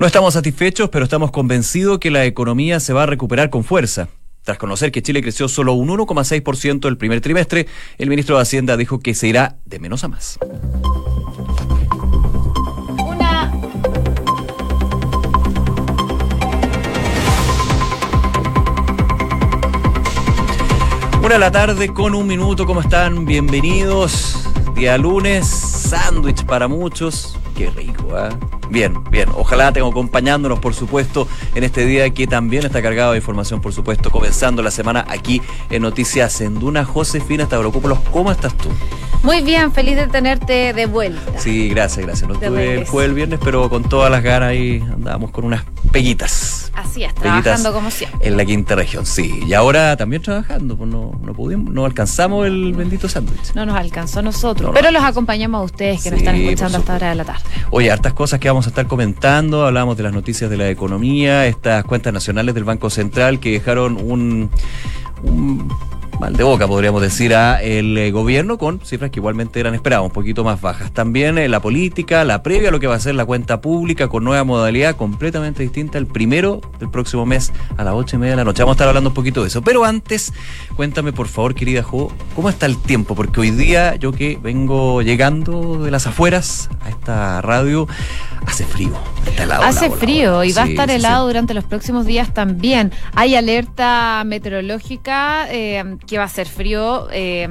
No estamos satisfechos, pero estamos convencidos que la economía se va a recuperar con fuerza. Tras conocer que Chile creció solo un 1,6% el primer trimestre, el ministro de Hacienda dijo que se irá de menos a más. Una. Una de la tarde con un minuto, ¿cómo están? Bienvenidos. Día lunes, sándwich para muchos. Qué rico, ¿eh? Bien, bien. Ojalá tengan acompañándonos, por supuesto, en este día que también está cargado de información, por supuesto, comenzando la semana aquí en Noticias en Duna. Josefina Stavropoulos, ¿cómo estás tú? Muy bien, feliz de tenerte de vuelta. Sí, gracias, gracias. No estuve jueves el viernes, pero con todas las ganas ahí andábamos con unas peguitas. Así es, Peguitas trabajando como siempre. En la quinta región, sí. Y ahora también trabajando, pues no, no pudimos, no alcanzamos el bendito sándwich. No nos alcanzó a nosotros, No, no. pero los acompañamos a ustedes que nos están escuchando a esta hora de la tarde. Oye, hartas cosas que vamos a estar comentando. Hablamos de las noticias de la economía, estas cuentas nacionales del Banco Central que dejaron un mal de boca, podríamos decir, a el eh, gobierno con cifras que igualmente eran esperadas, un poquito más bajas. También eh, la política, la previa a lo que va a ser la cuenta pública con nueva modalidad completamente distinta el primero del próximo mes a las ocho y media de la noche. Vamos a estar hablando un poquito de eso. Pero antes, cuéntame por favor, querida Jo, ¿cómo está el tiempo? Porque hoy día yo que vengo llegando de las afueras a esta radio, hace frío. Está helado, Hace helado, frío helado. y va a estar sí, sí. helado durante los próximos días también. Hay alerta meteorológica eh, que va a ser frío. eh,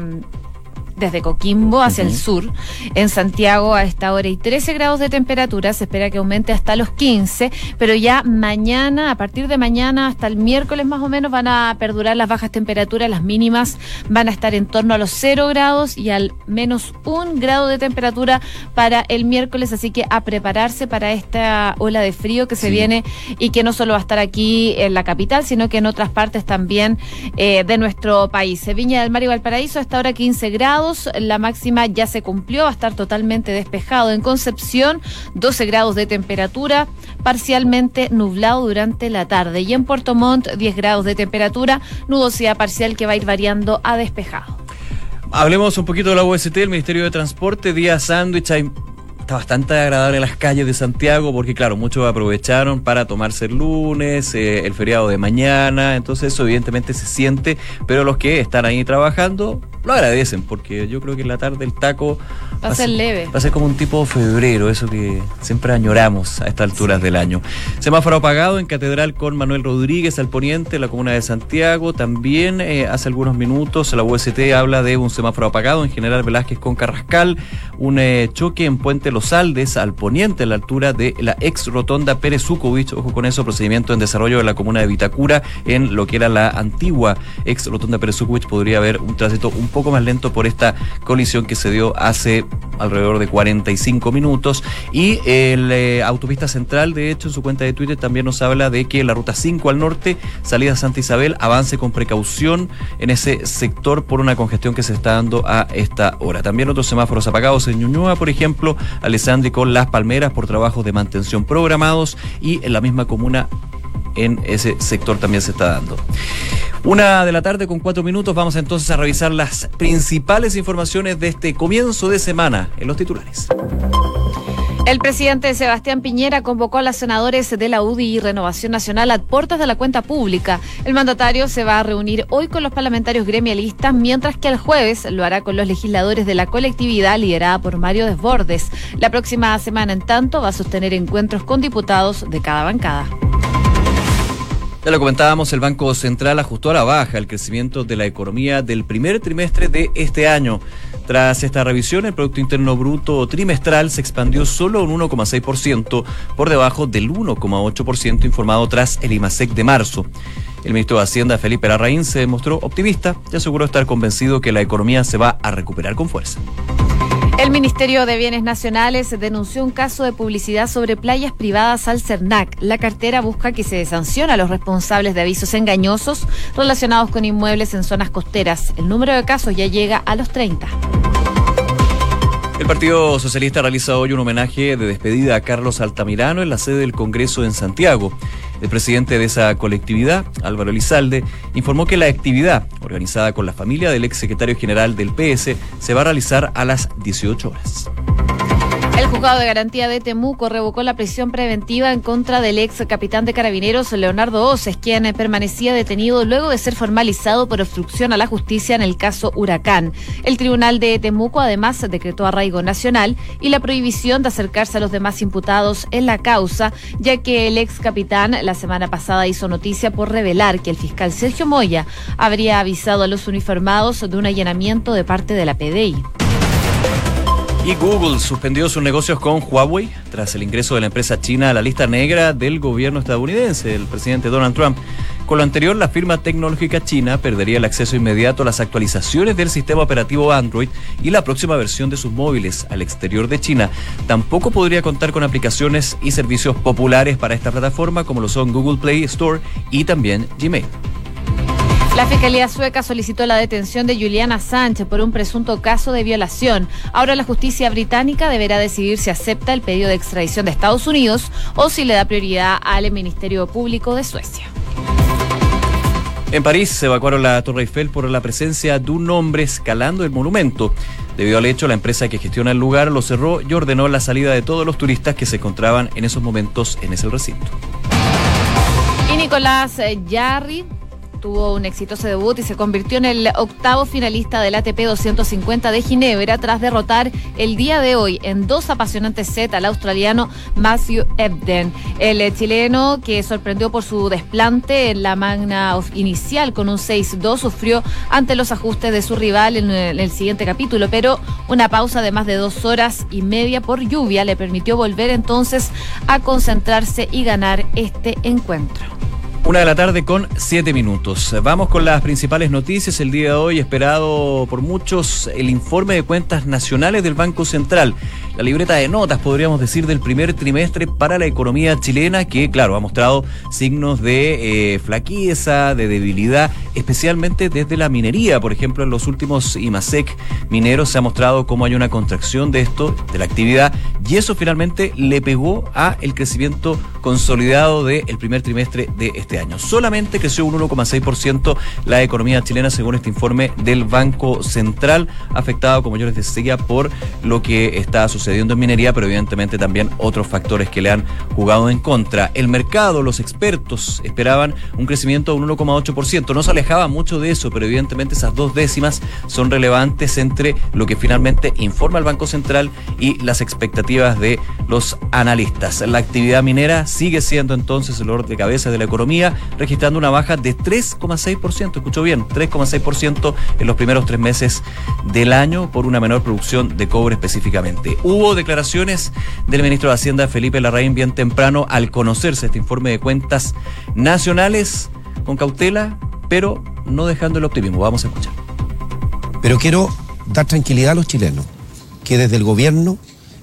desde Coquimbo hacia el sur. En Santiago a esta hora hay 13 grados de temperatura, se espera que aumente hasta los 15, pero ya mañana, a partir de mañana hasta el miércoles más o menos van a perdurar las bajas temperaturas, las mínimas van a estar en torno a los 0 grados y al menos un grado de temperatura para el miércoles, así que a prepararse para esta ola de frío que se Sí. viene y que no solo va a estar aquí en la capital, sino que en otras partes también eh, de nuestro país. Viña del Mar y Valparaíso hasta ahora 15 grados, la máxima ya se cumplió, va a estar totalmente despejado. En Concepción 12 grados de temperatura, parcialmente nublado durante la tarde. Y en Puerto Montt 10 grados de temperatura, nubosidad parcial que va a ir variando a despejado. Hablemos un poquito de la UST, el Ministerio de Transporte, día sándwich. Está bastante agradable las calles de Santiago porque, claro, muchos aprovecharon para tomarse el lunes, eh, el feriado de mañana. Entonces, eso evidentemente se siente, pero los que están ahí trabajando lo agradecen porque yo creo que en la tarde el taco Va a ser leve. Va a ser como un tipo febrero, eso que siempre añoramos a estas alturas del año. Semáforo apagado en Catedral con Manuel Rodríguez al poniente, en la comuna de Santiago. También eh, hace algunos minutos la UST habla de un semáforo apagado en General Velázquez con Carrascal. Un eh, choque en Puente Los Aldes al poniente, a la altura de la ex rotonda Pérez Zukovich. Ojo con eso, procedimiento en desarrollo de la comuna de Vitacura en lo que era la antigua ex rotonda Pérez Zukovich. Podría haber un tránsito un poco más lento por esta colisión que se dio hace alrededor de 45 minutos. Y el eh, autopista central, de hecho, en su cuenta de Twitter también nos habla de que la ruta 5 al norte, salida Santa Isabel, avance con precaución en ese sector por una congestión que se está dando a esta hora. También otros semáforos apagados en Ñuñoa, por ejemplo, Alessandri con Las Palmeras por trabajos de mantención programados y en la misma comuna en ese sector también se está dando. Una de la tarde con cuatro minutos vamos entonces a revisar las principales informaciones de este comienzo de semana en los titulares. El presidente Sebastián Piñera convocó a los senadores de la UDI y Renovación Nacional a puertas de la cuenta pública. El mandatario se va a reunir hoy con los parlamentarios gremialistas, mientras que el jueves lo hará con los legisladores de la colectividad liderada por Mario Desbordes. La próxima semana, en tanto, va a sostener encuentros con diputados de cada bancada. Ya lo comentábamos, el Banco Central ajustó a la baja el crecimiento de la economía del primer trimestre de este año. Tras esta revisión, el Producto Interno Bruto trimestral se expandió solo un 1,6%, por debajo del 1,8% informado tras el IMASEC de marzo. El ministro de Hacienda, Felipe Larraín, se mostró optimista y aseguró estar convencido que la economía se va a recuperar con fuerza. El Ministerio de Bienes Nacionales denunció un caso de publicidad sobre playas privadas al CERNAC. La cartera busca que se sancione a los responsables de avisos engañosos relacionados con inmuebles en zonas costeras. El número de casos ya llega a los 30. El Partido Socialista realiza hoy un homenaje de despedida a Carlos Altamirano en la sede del Congreso en Santiago. El presidente de esa colectividad, Álvaro Elizalde, informó que la actividad, organizada con la familia del ex secretario general del PS, se va a realizar a las 18 horas. Juzgado de garantía de Temuco revocó la prisión preventiva en contra del ex capitán de carabineros Leonardo Oces, quien permanecía detenido luego de ser formalizado por obstrucción a la justicia en el caso Huracán. El tribunal de Temuco además decretó arraigo nacional y la prohibición de acercarse a los demás imputados en la causa, ya que el ex capitán la semana pasada hizo noticia por revelar que el fiscal Sergio Moya habría avisado a los uniformados de un allanamiento de parte de la PDI. Y Google suspendió sus negocios con Huawei tras el ingreso de la empresa china a la lista negra del gobierno estadounidense, el presidente Donald Trump. Con lo anterior, la firma tecnológica china perdería el acceso inmediato a las actualizaciones del sistema operativo Android y la próxima versión de sus móviles al exterior de China. Tampoco podría contar con aplicaciones y servicios populares para esta plataforma como lo son Google Play Store y también Gmail. La Fiscalía Sueca solicitó la detención de Juliana Sánchez por un presunto caso de violación. Ahora la justicia británica deberá decidir si acepta el pedido de extradición de Estados Unidos o si le da prioridad al Ministerio Público de Suecia. En París se evacuaron la Torre Eiffel por la presencia de un hombre escalando el monumento. Debido al hecho, la empresa que gestiona el lugar lo cerró y ordenó la salida de todos los turistas que se encontraban en esos momentos en ese recinto. Y Nicolás Jarry tuvo un exitoso debut y se convirtió en el octavo finalista del ATP 250 de Ginebra tras derrotar el día de hoy en dos apasionantes sets al australiano Matthew Ebden. El chileno, que sorprendió por su desplante en la magna inicial con un 6-2, sufrió ante los ajustes de su rival en el siguiente capítulo, pero una pausa de más de dos horas y media por lluvia le permitió volver entonces a concentrarse y ganar este encuentro. Una de la tarde con siete minutos. Vamos con las principales noticias. El día de hoy, esperado por muchos, el informe de cuentas nacionales del Banco Central. La libreta de notas, podríamos decir, del primer trimestre para la economía chilena, que, claro, ha mostrado signos de eh, flaqueza, de debilidad, especialmente desde la minería. Por ejemplo, en los últimos IMASEC mineros se ha mostrado cómo hay una contracción de esto, de la actividad, y eso finalmente le pegó a el crecimiento consolidado del primer trimestre de este año. Solamente creció un 1,6% la economía chilena según este informe del Banco Central, afectado, como yo les decía, por lo que está sucediendo en minería, pero evidentemente también otros factores que le han jugado en contra. El mercado, los expertos esperaban un crecimiento de un 1,8%. No se alejaba mucho de eso, pero evidentemente esas dos décimas son relevantes entre lo que finalmente informa el Banco Central y las expectativas de los analistas. La actividad minera sigue siendo entonces el orden de cabeza de la economía registrando una baja de 3,6%, escuchó bien, 3,6% en los primeros tres meses del año por una menor producción de cobre específicamente. Hubo declaraciones del ministro de Hacienda Felipe Larraín bien temprano al conocerse este informe de cuentas nacionales con cautela, pero no dejando el optimismo. Vamos a escuchar. Pero quiero dar tranquilidad a los chilenos, que desde el gobierno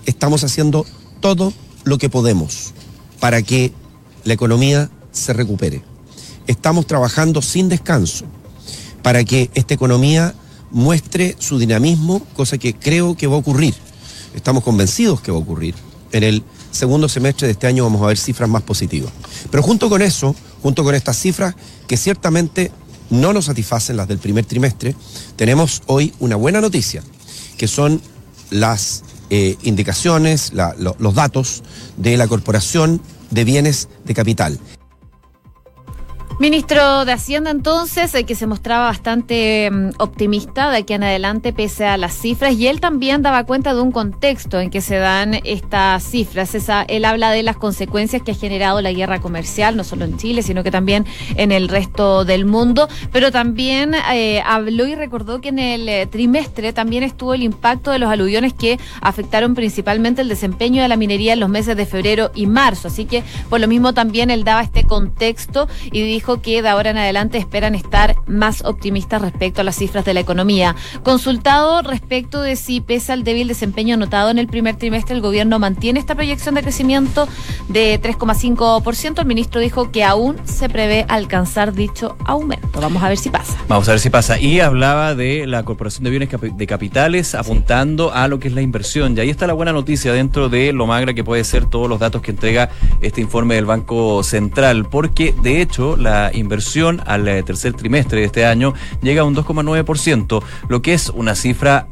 estamos haciendo todo lo que podemos para que la economía se recupere. Estamos trabajando sin descanso para que esta economía muestre su dinamismo, cosa que creo que va a ocurrir. Estamos convencidos que va a ocurrir. En el segundo semestre de este año vamos a ver cifras más positivas. Pero junto con eso, junto con estas cifras que ciertamente no nos satisfacen las del primer trimestre, tenemos hoy una buena noticia, que son las eh, indicaciones, los datos de la Corporación de Bienes de Capital. Ministro de Hacienda, entonces, el que se mostraba bastante mm, optimista de aquí en adelante, pese a las cifras, y él también daba cuenta de un contexto en que se dan estas cifras. Esa, él habla de las consecuencias que ha generado la guerra comercial, no solo en Chile, sino que también en el resto del mundo, pero también eh, habló y recordó que en el eh, trimestre también estuvo el impacto de los aluviones que afectaron principalmente el desempeño de la minería en los meses de febrero y marzo. Así que, por lo mismo, también él daba este contexto y dijo que de ahora en adelante esperan estar más optimistas respecto a las cifras de la economía. Consultado respecto de si pese al débil desempeño notado en el primer trimestre, el gobierno mantiene esta proyección de crecimiento de 3,5%, el ministro dijo que aún se prevé alcanzar dicho aumento. Vamos a ver si pasa. Vamos a ver si pasa. Y hablaba de la Corporación de Bienes de Capitales apuntando a lo que es la inversión. Y ahí está la buena noticia dentro de lo magra que puede ser todos los datos que entrega este informe del Banco Central, porque de hecho la inversión al eh, tercer trimestre de este año llega a un 2,9%, lo que es una cifra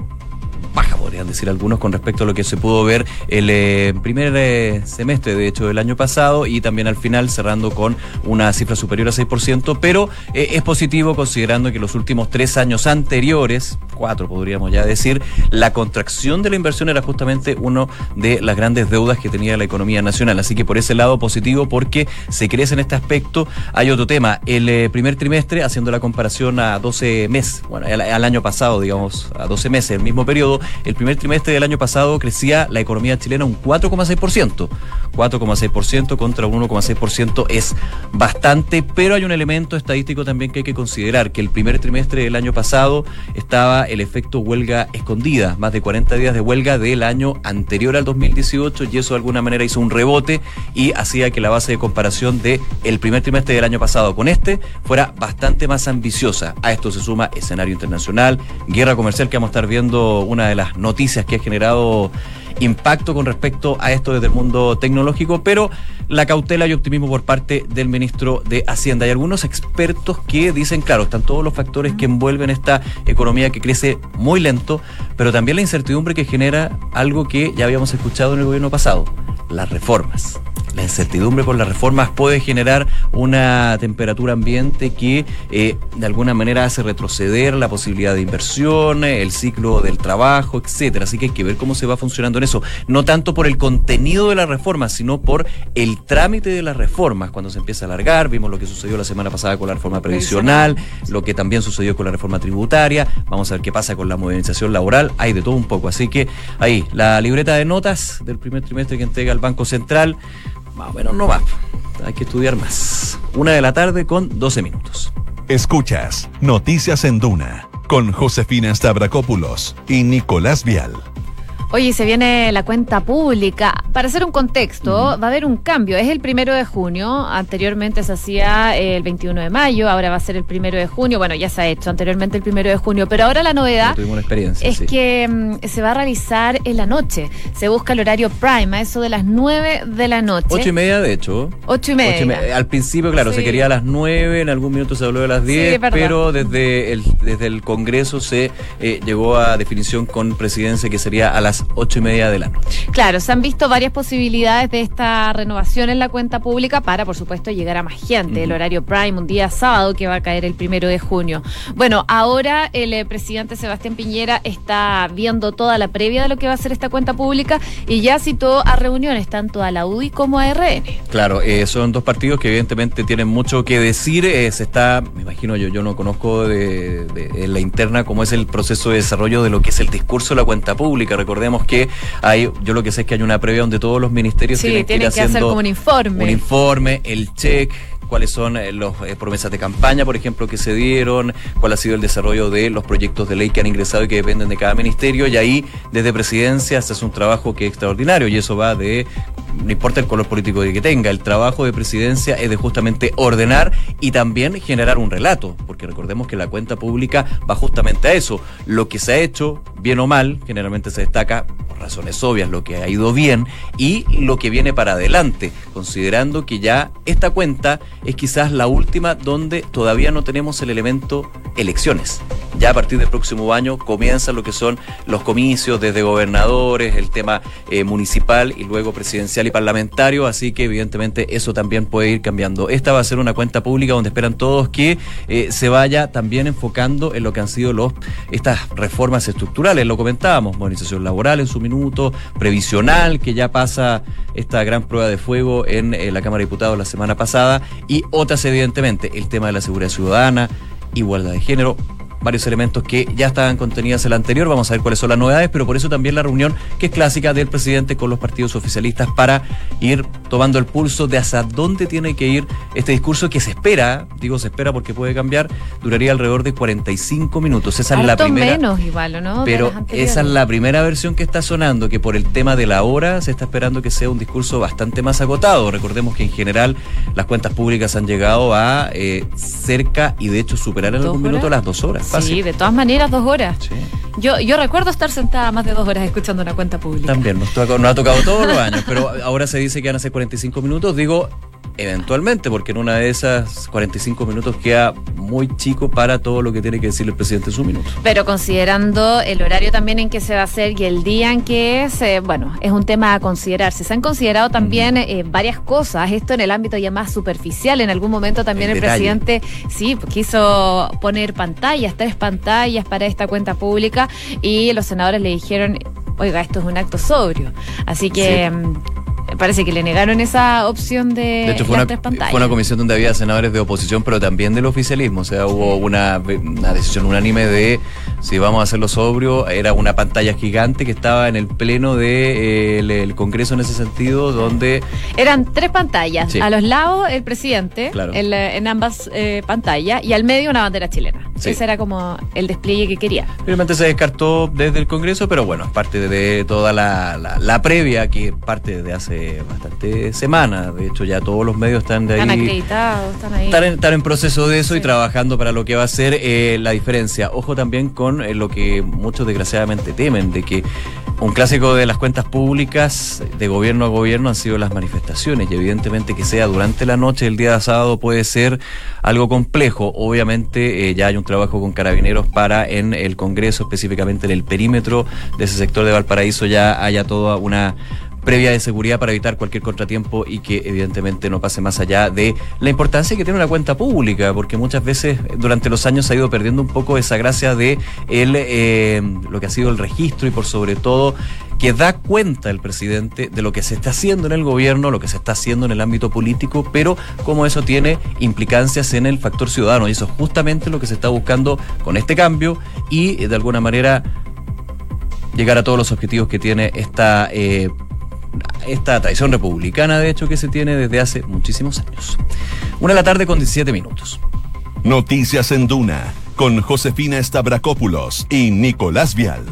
baja, podrían decir algunos, con respecto a lo que se pudo ver el eh, primer eh, semestre, de hecho, del año pasado y también al final cerrando con una cifra superior a 6%, pero eh, es positivo considerando que los últimos tres años anteriores, cuatro podríamos ya decir, la contracción de la inversión era justamente uno de las grandes deudas que tenía la economía nacional. Así que por ese lado positivo porque se crece en este aspecto. Hay otro tema, el primer trimestre, haciendo la comparación a 12 meses, bueno, al, al año pasado, digamos, a 12 meses, el mismo periodo, el primer trimestre del año pasado crecía la economía chilena un 4,6%. 4,6% contra un 1,6% es bastante, pero hay un elemento estadístico también que hay que considerar, que el primer trimestre del año pasado estaba el efecto huelga escondida, más de 40 días de huelga del año anterior al 2018 y eso de alguna manera hizo un rebote y hacía que la base de comparación de el primer trimestre del año pasado con este fuera bastante más ambiciosa. A esto se suma escenario internacional, guerra comercial que vamos a estar viendo una de las noticias que ha generado impacto con respecto a esto desde el mundo tecnológico, pero la cautela y optimismo por parte del ministro de Hacienda. Hay algunos expertos que dicen, claro, están todos los factores que envuelven esta economía que crece muy lento, pero también la incertidumbre que genera algo que ya habíamos escuchado en el gobierno pasado, las reformas la incertidumbre por las reformas puede generar una temperatura ambiente que eh, de alguna manera hace retroceder la posibilidad de inversión, el ciclo del trabajo, etcétera. Así que hay que ver cómo se va funcionando en eso. No tanto por el contenido de las reformas, sino por el trámite de las reformas. Cuando se empieza a alargar, vimos lo que sucedió la semana pasada con la reforma previsional, lo que también sucedió con la reforma tributaria. Vamos a ver qué pasa con la modernización laboral. Hay de todo un poco. Así que ahí, la libreta de notas del primer trimestre que entrega el Banco Central más o menos no va. Hay que estudiar más. Una de la tarde con 12 minutos. Escuchas Noticias en Duna con Josefina Stavrakopoulos y Nicolás Vial. Oye, se viene la cuenta pública. Para hacer un contexto, va a haber un cambio. Es el primero de junio. Anteriormente se hacía el 21 de mayo, ahora va a ser el primero de junio. Bueno, ya se ha hecho anteriormente el primero de junio, pero ahora la novedad es que mm, se va a realizar en la noche. Se busca el horario prime, a eso de las 9 de la noche. Ocho y media, de hecho. Ocho y media. Al principio, claro, se quería a las 9, en algún minuto se habló de las 10, pero desde el, desde el Congreso se eh, llegó a definición con presidencia que sería a las ocho y media de la noche. Claro, se han visto varias posibilidades de esta renovación en la cuenta pública para, por supuesto, llegar a más gente. El horario prime, un día sábado que va a caer el primero de junio. Bueno, ahora el eh, presidente Sebastián Piñera está viendo toda la previa de lo que va a ser esta cuenta pública y ya citó a reuniones tanto a la UDI como a RN. Claro, eh, son dos partidos que evidentemente tienen mucho que decir. Eh, se está, me imagino yo, yo no conozco de, de, la interna cómo es el proceso de desarrollo de lo que es el discurso de la cuenta pública. Recordemos que hay, yo lo que sé es que hay una previa donde todos los ministerios tienen, que ir haciendo hacer como un informe. Un informe, el check, cuáles son las eh, eh, promesas de campaña, por ejemplo, que se dieron, cuál ha sido el desarrollo de los proyectos de ley que han ingresado y que dependen de cada ministerio. Y ahí, desde presidencia, se hace un trabajo que es extraordinario y eso va de no importa el color político que tenga, el trabajo de presidencia es de justamente ordenar y también generar un relato, porque recordemos que la cuenta pública va justamente a eso. Lo que se ha hecho, bien o mal, generalmente se destaca por razones obvias lo que ha ido bien y lo que viene para adelante, considerando que ya esta cuenta es quizás la última donde todavía no tenemos el elemento elecciones. Ya a partir del próximo año comienzan lo que son los comicios desde gobernadores, el tema eh, municipal y luego presidencial y parlamentario, así que evidentemente eso también puede ir cambiando. Esta va a ser una cuenta pública donde esperan todos que eh, se vaya también enfocando en lo que han sido los estas reformas estructurales, lo comentábamos, modernización laboral en su minuto, previsional, que ya pasa esta gran prueba de fuego en eh, la Cámara de Diputados la semana pasada, y otras evidentemente, el tema de la seguridad ciudadana, igualdad de género, varios elementos que ya estaban contenidos en la anterior. Vamos a ver cuáles son las novedades, pero por eso también la reunión que es clásica del presidente con los partidos oficialistas para ir tomando el pulso de hasta dónde tiene que ir este discurso que se espera, digo se espera porque puede cambiar, duraría alrededor de 45 minutos. Esa es la primera. menos igual, ¿no? Pero esa es la primera versión que está sonando, que por el tema de la hora se está esperando que sea un discurso bastante más agotado. Recordemos que en general las cuentas públicas han llegado a eh, cerca y de hecho superar en algún minuto las dos horas. Sí, de todas maneras, dos horas. Yo, yo recuerdo estar sentada más de dos horas escuchando una cuenta pública. También, nos, ha tocado todos los años, pero ahora se dice que van a ser 45 minutos. Digo, Eventualmente, porque en una de esas 45 minutos queda muy chico para todo lo que tiene que decir el presidente en su minuto. Pero considerando el horario también en que se va a hacer y el día en que es, eh, bueno, es un tema a considerarse. Se han considerado también eh, varias cosas, esto en el ámbito ya más superficial. En algún momento también el, presidente, sí, quiso poner pantallas, tres pantallas para esta cuenta pública y los senadores le dijeron, oiga, esto es un acto sobrio. Así que... Mm, parece que le negaron esa opción de, de hecho, fue, una, fue una comisión donde había senadores de oposición, pero también del oficialismo. O sea, hubo una, decisión unánime de si vamos a hacerlo sobrio. Era una pantalla gigante que estaba en el pleno del de, el Congreso en ese sentido, donde. Eran tres pantallas. A los lados, el presidente, en ambas eh, pantallas, y al medio una bandera chilena. Ese era como el despliegue que quería. Finalmente se descartó desde el Congreso, pero bueno, es parte de toda la, la previa, que parte de hace bastante semanas. De hecho, ya todos los medios están de ahí. Están acreditados, están ahí. Están en, proceso de eso y trabajando para lo que va a ser eh, la diferencia. Ojo también con eh, lo que muchos desgraciadamente temen, de que un clásico de las cuentas públicas de gobierno a gobierno han sido las manifestaciones y evidentemente que sea durante la noche, el día de sábado puede ser algo complejo. Obviamente eh, ya hay un trabajo con carabineros para en el Congreso, específicamente en el perímetro de ese sector de Valparaíso, ya haya toda una previa de seguridad para evitar cualquier contratiempo y que evidentemente no pase más allá de la importancia que tiene una cuenta pública, porque muchas veces durante los años se ha ido perdiendo un poco esa gracia de el, eh, lo que ha sido el registro y por sobre todo que da cuenta el presidente de lo que se está haciendo en el gobierno, lo que se está haciendo en el ámbito político, pero cómo eso tiene implicancias en el factor ciudadano. Y eso es justamente lo que se está buscando con este cambio y de alguna manera llegar a todos los objetivos que tiene esta eh, esta tradición republicana, de hecho, que se tiene desde hace muchísimos años. Una de la tarde con 17 minutos. Noticias en Duna, con Josefina Stavrakopoulos y Nicolás Vial.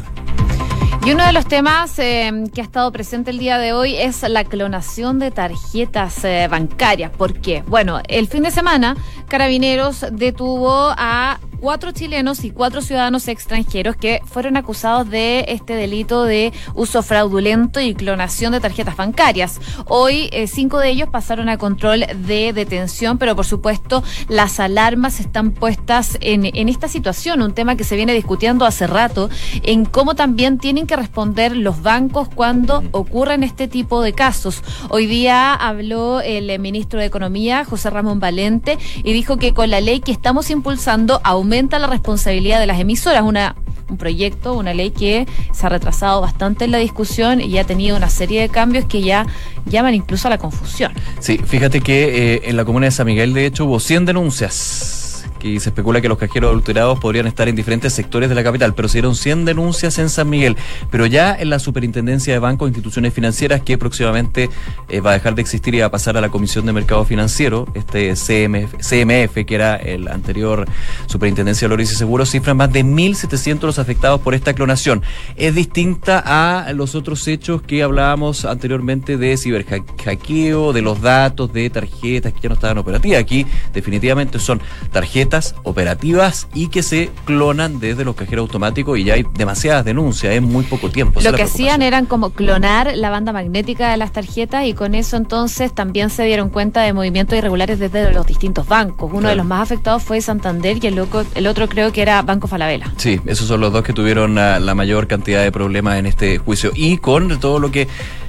Y uno de los temas eh, que ha estado presente el día de hoy es la clonación de tarjetas eh, bancarias. ¿Por qué? Bueno, el fin de semana, Carabineros detuvo a cuatro chilenos y cuatro ciudadanos extranjeros que fueron acusados de este delito de uso fraudulento y clonación de tarjetas bancarias. Hoy eh, cinco de ellos pasaron a control de detención, pero por supuesto las alarmas están puestas en, en esta situación, un tema que se viene discutiendo hace rato, en cómo también tienen que responder los bancos cuando ocurren este tipo de casos. Hoy día habló el ministro de Economía, José Ramón Valente, y dijo que con la ley que estamos impulsando aumenta la responsabilidad de las emisoras, una un proyecto, una ley que se ha retrasado bastante en la discusión y ha tenido una serie de cambios que ya llaman incluso a la confusión. Sí, fíjate que eh, en la comuna de San Miguel, de hecho, hubo 100 denuncias y se especula que los cajeros adulterados podrían estar en diferentes sectores de la capital, pero se dieron 100 denuncias en San Miguel. Pero ya en la Superintendencia de Bancos e Instituciones Financieras, que próximamente eh, va a dejar de existir y va a pasar a la Comisión de Mercado Financiero, este CMF, CMF que era el anterior Superintendencia de Valores y Seguros, cifran más de 1.700 los afectados por esta clonación. Es distinta a los otros hechos que hablábamos anteriormente de ciberhackeo, de los datos, de tarjetas que ya no estaban operativas. Aquí definitivamente son tarjetas operativas y que se clonan desde los cajeros automáticos y ya hay demasiadas denuncias en muy poco tiempo. Lo que hacían eran como clonar la banda magnética de las tarjetas y con eso entonces también se dieron cuenta de movimientos irregulares desde los distintos bancos. Uno de los más afectados fue Santander y el, el otro creo que era Banco Falabella. Sí, esos son los dos que tuvieron la mayor cantidad de problemas en este juicio y con todo lo que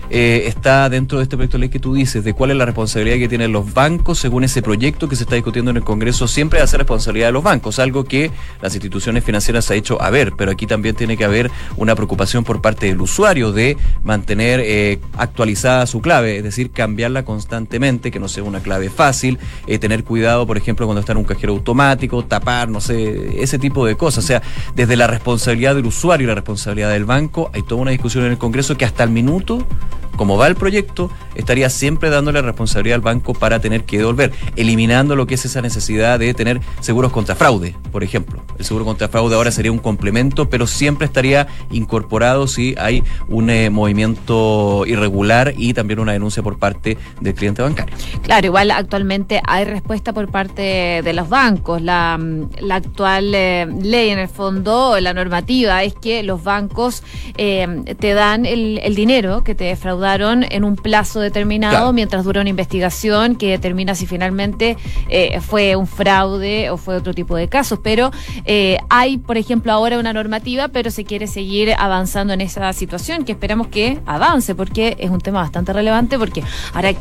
eh, está dentro de este proyecto de ley que tú dices, de cuál es la responsabilidad que tienen los bancos según ese proyecto que se está discutiendo en el Congreso, siempre va responsabilidad de los bancos, algo que las instituciones financieras ha hecho a ver, pero aquí también tiene que haber una preocupación por parte del usuario de mantener eh, actualizada su clave, es decir, cambiarla constantemente, que no sea una clave fácil, eh, tener cuidado, por ejemplo, cuando está en un cajero automático, tapar, no sé, ese tipo de cosas. O sea, desde la responsabilidad del usuario y la responsabilidad del banco, hay toda una discusión en el Congreso que hasta el minuto como va el proyecto, estaría siempre dándole responsabilidad al banco para tener que devolver, eliminando lo que es esa necesidad de tener seguros contra fraude, por ejemplo. El seguro contra fraude ahora sería un complemento, pero siempre estaría incorporado si hay un eh, movimiento irregular y también una denuncia por parte del cliente bancario. Claro, igual actualmente hay respuesta por parte de los bancos. La, mm, actual eh, ley, en el fondo, la normativa es que los bancos eh, te dan el, el dinero que te defraudan adeudaron en un plazo determinado Claro. mientras dura una investigación que determina si finalmente eh, fue un fraude o fue otro tipo de casos. Pero eh, hay, por ejemplo, ahora una normativa, pero se quiere seguir avanzando en esa situación que esperamos que avance porque es un tema bastante relevante porque ahora...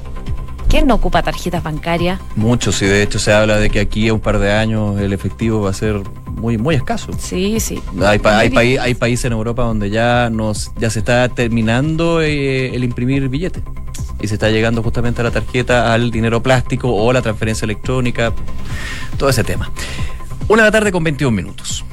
¿Quién no ocupa tarjetas bancarias? Muchos, y de hecho se habla de que aquí a un par de años el efectivo va a ser muy, muy escaso. Sí, sí. Hay, pa- hay países en Europa donde ya nos ya se está terminando eh, el imprimir billetes y se está llegando justamente a la tarjeta, al dinero plástico o la transferencia electrónica, todo ese tema. Una de la tarde con 21 minutos.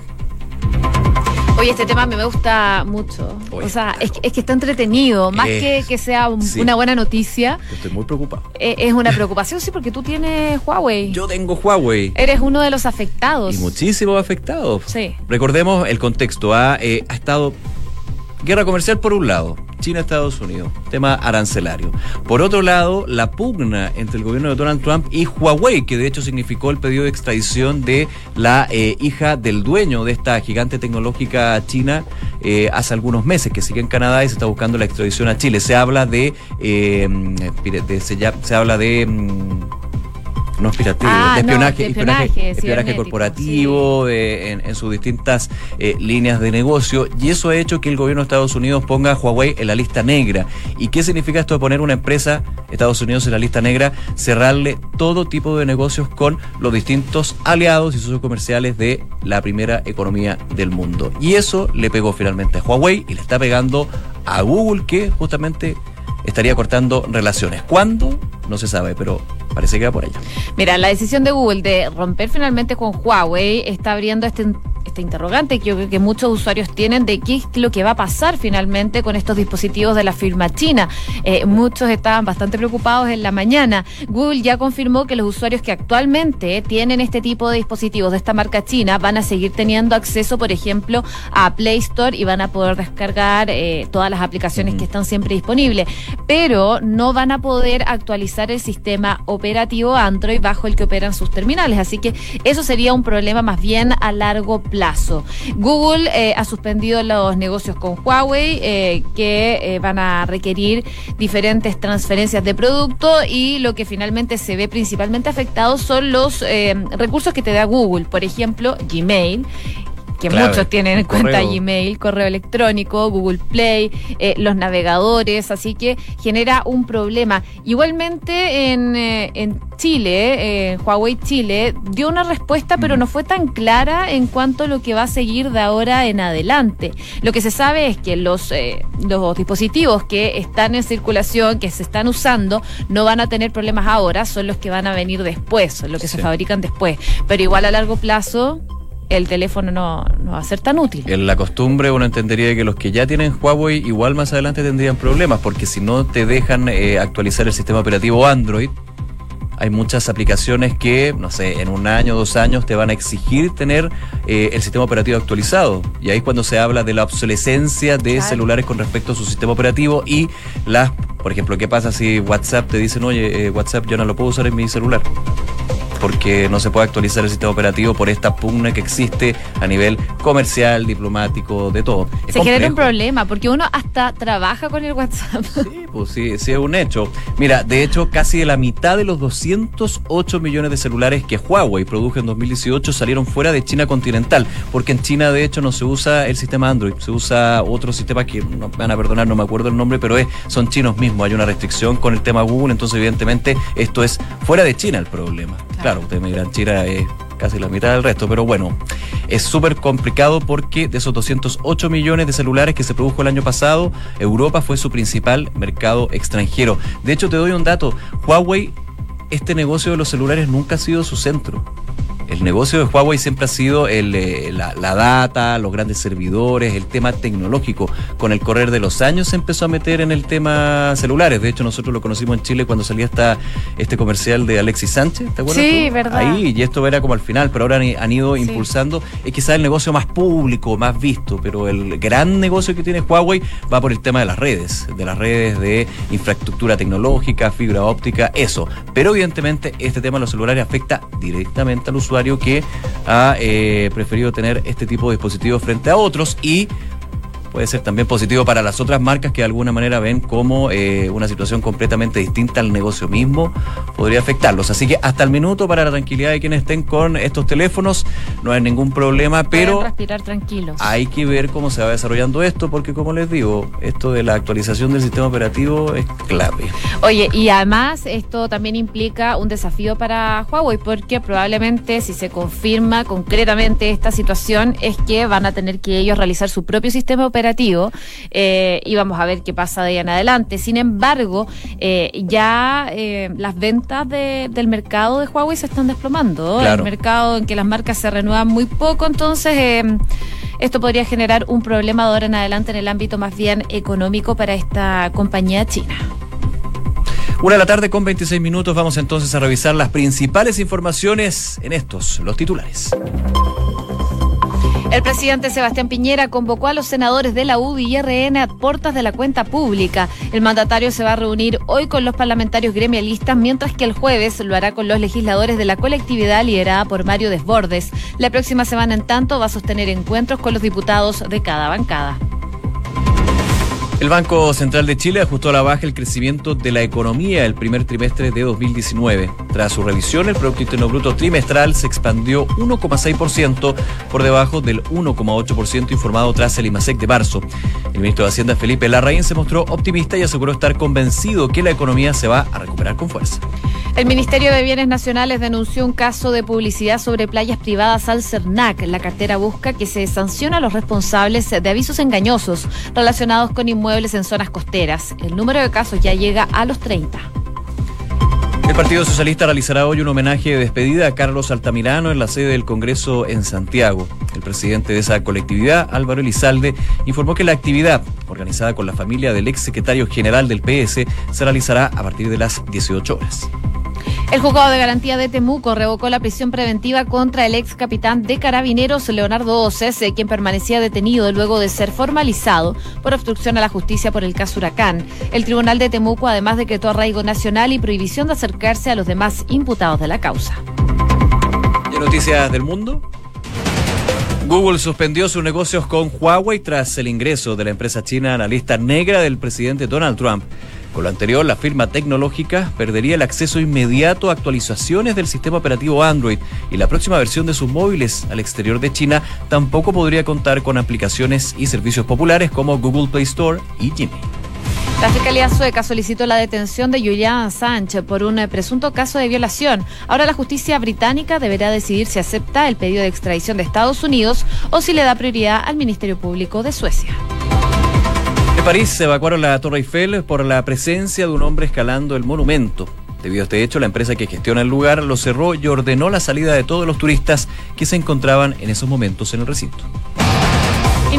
Oye, este tema me gusta mucho. Oye, o sea, claro. es, que- es que está entretenido. Más Es- que que sea un- sí. una buena noticia, Estoy muy preocupado. eh, es una preocupación, sí, porque tú tienes Huawei. Yo tengo Huawei Eres uno de los afectados. y muchísimos afectados. Sí. Recordemos el contexto. Ha, eh, ha estado guerra comercial por un lado, China-Estados Unidos, tema arancelario. Por otro lado, la pugna entre el gobierno de Donald Trump y Huawei, que de hecho significó el pedido de extradición de la eh, hija del dueño de esta gigante tecnológica china eh, hace algunos meses, que sigue en Canadá y se está buscando la extradición a Chile. Se habla de, eh, de- se, ya- se habla de... no es pirateo, Ah, de no, espionaje, de espionaje, espionaje espionaje corporativo en, en sus distintas eh, líneas de negocio y eso ha hecho que el gobierno de Estados Unidos ponga a Huawei en la lista negra. ¿Y qué significa esto de poner una empresa, Estados Unidos en la lista negra? Cerrarle todo tipo de negocios con los distintos aliados y socios comerciales de la primera economía del mundo. Y eso le pegó finalmente a Huawei y le está pegando a Google que justamente estaría cortando relaciones. ¿Cuándo? No se sabe, pero parece que va por allá. Mira, la decisión de Google de romper finalmente con Huawei está abriendo este, este interrogante que yo creo que muchos usuarios tienen de qué es lo que va a pasar finalmente con estos dispositivos de la firma china. Eh, muchos estaban bastante preocupados en la mañana. Google ya confirmó que los usuarios que actualmente tienen este tipo de dispositivos de esta marca china van a seguir teniendo acceso, por ejemplo, a Play Store y van a poder descargar eh, todas las aplicaciones que están siempre disponibles, pero no van a poder actualizar el sistema operativo Android bajo el que operan sus terminales. Así que eso sería un problema más bien a largo plazo. Google eh, ha suspendido los negocios con Huawei eh, que eh, van a requerir diferentes transferencias de producto y lo que finalmente se ve principalmente afectado son los recursos que te da Google, por ejemplo, Gmail que Clave, muchos tienen en cuenta. Gmail, correo electrónico, Google Play, eh, los navegadores, así que genera un problema. Igualmente en, eh, en Chile, eh, Huawei Chile dio una respuesta, pero no fue tan clara en cuanto a lo que va a seguir de ahora en adelante. Lo que se sabe es que los, eh, los dispositivos que están en circulación, que se están usando, no van a tener problemas ahora, son los que van a venir después, son los que se fabrican después. Pero igual a largo plazo el teléfono no, no va a ser tan útil. En la costumbre uno entendería que los que ya tienen Huawei igual más adelante tendrían problemas porque si no te dejan eh, actualizar el sistema operativo Android, hay muchas aplicaciones que, no sé, en un año, dos años te van a exigir tener eh, el sistema operativo actualizado. Y ahí es cuando se habla de la obsolescencia de Claro. celulares con respecto a su sistema operativo y las, por ejemplo, ¿qué pasa si WhatsApp te dicen, oye, eh, WhatsApp yo no lo puedo usar en mi celular? Porque no se puede actualizar el sistema operativo por esta pugna que existe a nivel comercial, diplomático, de todo. Es Se genera un problema, porque uno hasta trabaja con el WhatsApp. Sí, pues sí, sí es un hecho. Mira, de hecho, casi la mitad de los 208 millones de celulares que Huawei produjo en 2018 salieron fuera de China continental, porque en China de hecho no se usa el sistema Android, se usa otro sistema que no van a perdonar, no me acuerdo el nombre, pero es, son chinos mismos, hay una restricción con el tema Google, entonces evidentemente esto es fuera de China el problema. Claro, ustedes me dirán, China es casi la mitad del resto, pero bueno, es súper complicado porque de esos 208 millones de celulares que se produjo el año pasado, Europa fue su principal mercado extranjero. De hecho, te doy un dato, Huawei, este negocio de los celulares nunca ha sido su centro. El negocio de Huawei siempre ha sido el, eh, la, la data, los grandes servidores, el tema tecnológico. Con el correr de los años se empezó a meter en el tema celulares. De hecho, nosotros lo conocimos en Chile cuando salía esta, este comercial de Alexis Sánchez, ¿te acuerdas? Sí, tú? verdad. Ahí, y esto era como al final, pero ahora han, han ido Sí. impulsando. Es quizás el negocio más público, más visto, pero el gran negocio que tiene Huawei va por el tema de las redes, de las redes de infraestructura tecnológica, fibra óptica, eso. Pero evidentemente este tema de los celulares afecta directamente al usuario que ha eh, preferido tener este tipo de dispositivos frente a otros y puede ser también positivo para las otras marcas que de alguna manera ven como eh, una situación completamente distinta al negocio mismo podría afectarlos. Así que hasta el minuto para la tranquilidad de quienes estén con estos teléfonos, no hay ningún problema, pero respirar tranquilos. hay que ver cómo se va desarrollando esto, porque como les digo, esto de la actualización del sistema operativo es clave. Oye, y además esto también implica un desafío para Huawei, porque probablemente si se confirma concretamente esta situación es que van a tener que ellos realizar su propio sistema operativo eh, y vamos a ver qué pasa de ahí en adelante. Sin embargo, eh, ya eh, las ventas de- del mercado de Huawei se están desplomando. Claro. El mercado en que las marcas se renuevan muy poco, entonces... esto podría generar un problema de ahora en adelante en el ámbito más bien económico para esta compañía china. Una de la tarde con 26 minutos, vamos entonces a revisar las principales informaciones en estos, los titulares. El presidente Sebastián Piñera convocó a los senadores de la UDI y RN a puertas de la cuenta pública. El mandatario se va a reunir hoy con los parlamentarios gremialistas, mientras que el jueves lo hará con los legisladores de la colectividad liderada por Mario Desbordes. La próxima semana, en tanto, va a sostener encuentros con los diputados de cada bancada. El Banco Central de Chile ajustó a la baja el crecimiento de la economía el primer trimestre de 2019. Tras su revisión, el Producto Interno Bruto trimestral se expandió 1,6% por debajo del 1,8% informado tras el IMASEC de marzo. El ministro de Hacienda Felipe Larraín se mostró optimista y aseguró estar convencido que la economía se va a recuperar con fuerza. El Ministerio de Bienes Nacionales denunció un caso de publicidad sobre playas privadas al CERNAC. La cartera busca que se sancione a los responsables de avisos engañosos relacionados con inmuebles en zonas costeras. El número de casos ya llega a los 30. El Partido Socialista realizará hoy un homenaje de despedida a Carlos Altamirano en la sede del Congreso en Santiago. El presidente de esa colectividad, Álvaro Elizalde, informó que la actividad, organizada con la familia del ex secretario general del PS, se realizará a partir de las 18 horas. El juzgado de garantía de Temuco revocó la prisión preventiva contra el ex capitán de carabineros Leonardo Oces, eh, quien permanecía detenido luego de ser formalizado por obstrucción a la justicia por el caso Huracán. El tribunal de Temuco además decretó arraigo nacional y prohibición de acercarse a los demás imputados de la causa. ¿Y noticias del mundo? Google suspendió sus negocios con Huawei tras el ingreso de la empresa china a la lista negra del presidente Donald Trump. Con lo anterior, la firma tecnológica perdería el acceso inmediato a actualizaciones del sistema operativo Android y la próxima versión de sus móviles al exterior de China tampoco podría contar con aplicaciones y servicios populares como Google Play Store y Gmail. La Fiscalía Sueca solicitó la detención de Julian Assange por un eh, presunto caso de violación. Ahora la justicia británica deberá decidir si acepta el pedido de extradición de Estados Unidos o si le da prioridad al Ministerio Público de Suecia. París se evacuaron la Torre Eiffel por la presencia de un hombre escalando el monumento. Debido a este hecho, la empresa que gestiona el lugar lo cerró y ordenó la salida de todos los turistas que se encontraban en esos momentos en el recinto.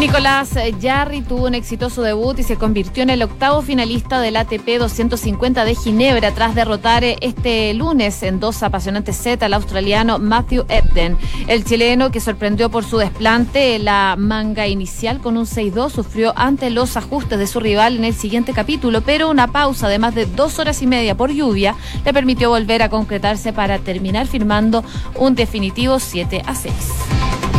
Nicolás Jarry tuvo un exitoso debut y se convirtió en el octavo finalista del ATP 250 de Ginebra tras derrotar eh, este lunes en dos apasionantes sets al australiano Matthew Ebden. El chileno, que sorprendió por su desplante la manga inicial con un 6-2, sufrió ante los ajustes de su rival en el siguiente capítulo, pero una pausa de más de dos horas y media por lluvia le permitió volver a concretarse para terminar firmando un definitivo 7 a 6.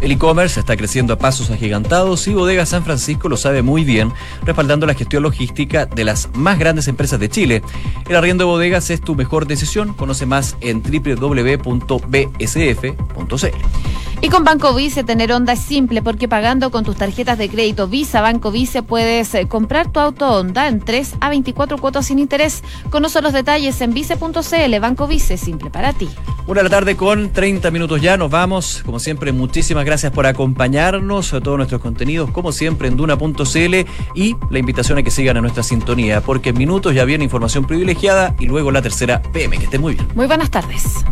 El e-commerce está creciendo a pasos agigantados y Bodega San Francisco lo sabe muy bien, respaldando la gestión logística de las más grandes empresas de Chile. El arriendo de bodegas es tu mejor decisión. Conoce más en www.bsf.cl. Y con Banco Vice tener onda es simple porque pagando con tus tarjetas de crédito Visa Banco Vice puedes eh, comprar tu auto Honda en 3 a 24 cuotas sin interés. Conoce los detalles en vice.cl. Banco Vice, simple para ti. Una de la tarde con 30 minutos ya, nos vamos. Como siempre, muchísimas gracias por acompañarnos a todos nuestros contenidos, como siempre en duna.cl y la invitación a que sigan a nuestra sintonía, porque en minutos ya viene información privilegiada y luego la tercera PM. Que estén muy bien. Muy buenas tardes.